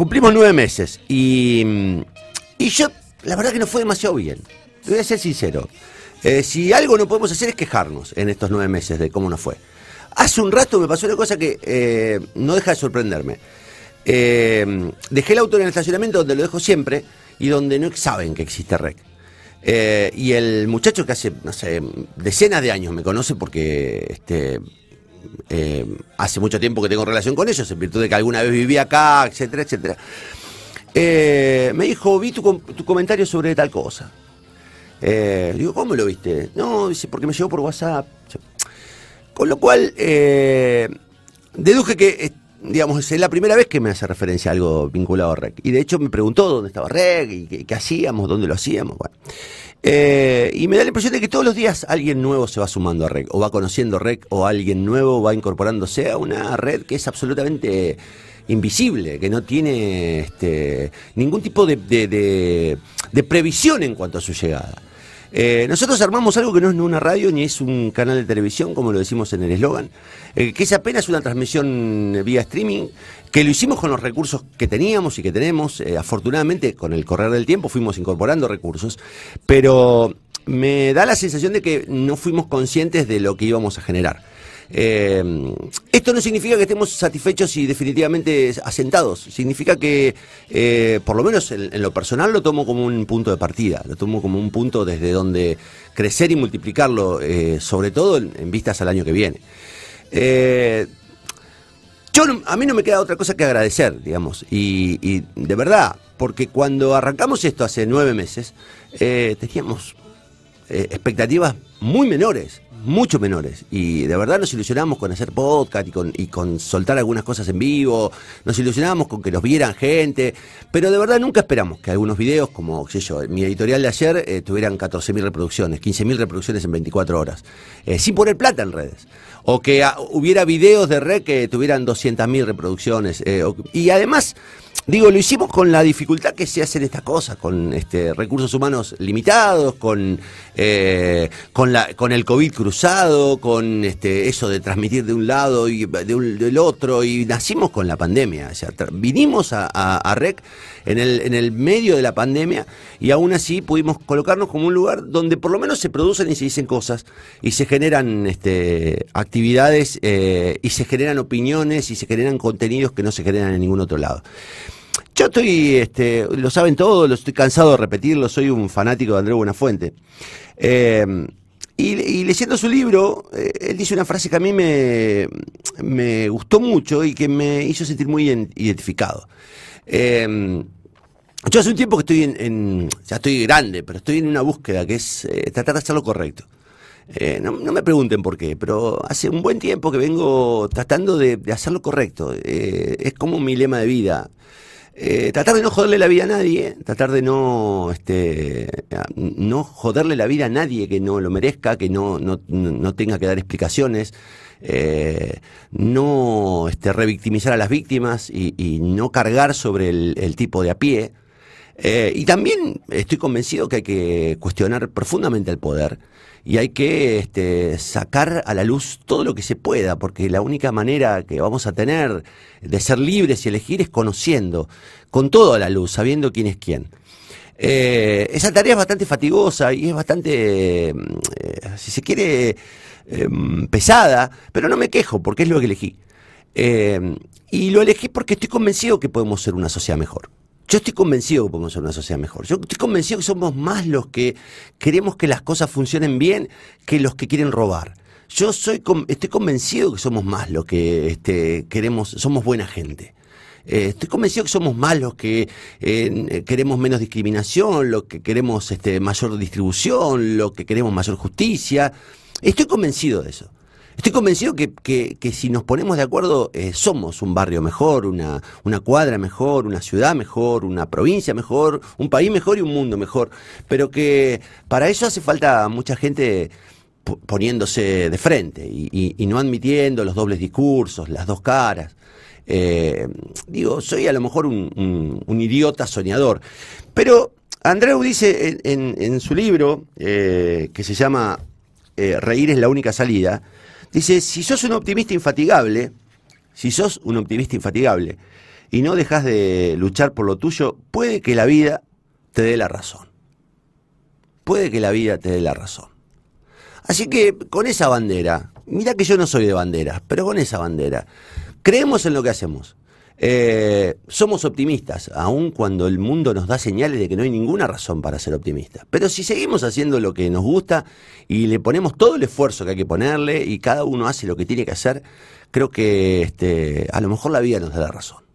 cumplimos nueve meses y, y yo, la verdad que no fue demasiado bien. Te voy a ser sincero. Eh, si algo no podemos hacer es quejarnos en estos nueve meses de cómo nos fue. Hace un rato me pasó una cosa que eh, no deja de sorprenderme. Eh, dejé el auto en el estacionamiento donde lo dejo siempre y donde no saben que existe REC. Y el muchacho que hace, decenas de años me conoce porque este, eh, hace mucho tiempo que tengo relación con ellos, en virtud de que alguna vez viví acá, etcétera, etcétera. Eh, me dijo, vi tu, tu comentario sobre tal cosa. Eh, digo, ¿cómo lo viste? No, dice, porque me llegó por WhatsApp. Con lo cual, eh, deduje que, digamos, es la primera vez que me hace referencia a algo vinculado a REC. Y de hecho me preguntó dónde estaba REC y qué, hacíamos, dónde lo hacíamos. Bueno. Eh, y me da la impresión de que todos los días alguien nuevo se va sumando a REC, o va conociendo REC, o alguien nuevo va incorporándose a una red que es absolutamente invisible, que no tiene este, ningún tipo de- de- de previsión en cuanto a su llegada. Eh, nosotros armamos algo que no es ni una radio ni es un canal de televisión, como lo decimos en el eslogan, eh, que es apenas una transmisión vía streaming, que lo hicimos con los recursos que teníamos y que tenemos. Eh, afortunadamente, con el correr del tiempo fuimos incorporando recursos, pero me da la sensación de que no fuimos conscientes de lo que íbamos a generar. Eh, esto no significa que estemos satisfechos y definitivamente asentados. Significa que, eh, por lo menos en, lo personal, lo tomo como un punto de partida. Lo tomo como un punto desde donde crecer y multiplicarlo, eh, sobre todo en, vistas al año que viene. Yo a mí no me queda otra cosa que agradecer, digamos, y, y de verdad, porque cuando arrancamos esto hace nueve meses, eh, teníamos eh, expectativas muy menores, mucho menores. Y de verdad nos ilusionamos con hacer podcast y con, soltar algunas cosas en vivo, nos ilusionábamos con que nos vieran gente, pero de verdad nunca esperamos que algunos videos, como qué sé yo, mi editorial de ayer, eh, tuvieran 14.000 reproducciones, 15.000 reproducciones en 24 horas, eh, sin poner plata en redes. O que ah, hubiera videos de red que tuvieran 200.000 reproducciones. eh, y además, digo, lo hicimos con la dificultad que se hacen estas cosas, con este, recursos humanos limitados, con, eh, con, el COVID cruzado, con este, eso de transmitir de un lado y de un- del otro, y nacimos con la pandemia. O sea, vinimos a REC en el, en el medio de la pandemia y aún así pudimos colocarnos como un lugar donde por lo menos se producen y se dicen cosas y se generan este, actividades eh, y se generan opiniones y se generan contenidos que no se generan en ningún otro lado. Yo estoy, este, lo saben todos, lo estoy cansado de repetirlo, soy un fanático de Andrés Buenafuente. Eh, y, leyendo su libro, eh, él dice una frase que a mí me, me gustó mucho y que me hizo sentir muy ident- identificado. Eh, yo hace un tiempo que estoy en, ya estoy grande, pero estoy en una búsqueda que es eh, tratar de hacer lo correcto. Eh, no, me pregunten por qué, pero hace un buen tiempo que vengo tratando de, de hacer lo correcto. Es como mi lema de vida. Eh, tratar de no joderle la vida a nadie, tratar de no, este, no joderle la vida a nadie que no lo merezca, que no, no, no- tenga que dar explicaciones, eh, no este, revictimizar a las víctimas y, y no cargar sobre el, el tipo de a pie. Eh, y también estoy convencido que hay que cuestionar profundamente el poder y hay que este, sacar a la luz todo lo que se pueda, porque la única manera que vamos a tener de ser libres y elegir es conociendo, con todo a la luz, sabiendo quién es quién. Eh, esa tarea es bastante fatigosa y es bastante, mm, eh, si se quiere, eh, pesada, pero no me quejo porque es lo que elegí. Y lo elegí porque estoy convencido que podemos ser una sociedad mejor. Yo estoy convencido que podemos ser una sociedad mejor. Yo estoy convencido que somos más los que queremos que las cosas funcionen bien que los que quieren robar. Yo soy, estoy convencido que somos más los que este, queremos, somos buena gente. Eh, estoy convencido que somos más los que queremos menos discriminación, los que queremos este, mayor distribución, los que queremos mayor justicia. Estoy convencido de eso. Estoy convencido que, que- que si nos ponemos de acuerdo eh, somos un barrio mejor, una, una cuadra mejor, una ciudad mejor, una provincia mejor, un país mejor y un mundo mejor. Pero que para eso hace falta mucha gente po- poniéndose de frente y, y- no admitiendo los dobles discursos, las dos caras. Eh, digo, soy a lo mejor un, un- idiota soñador, pero Andreu dice en, en- su libro, eh, que se llama Reír es la única salida, dice, si sos un optimista infatigable, si sos un optimista infatigable, y no dejas de luchar por lo tuyo, puede que la vida te dé la razón. Puede que la vida te dé la razón. Así que con esa bandera, mira que yo no soy de banderas, pero con esa bandera, creemos en lo que hacemos. Eh, somos optimistas, aun cuando el mundo nos da señales de que no hay ninguna razón para ser optimistas. Pero si seguimos haciendo lo que nos gusta y le ponemos todo el esfuerzo que hay que ponerle y cada uno hace lo que tiene que hacer, creo que este, a lo mejor la vida nos da la razón.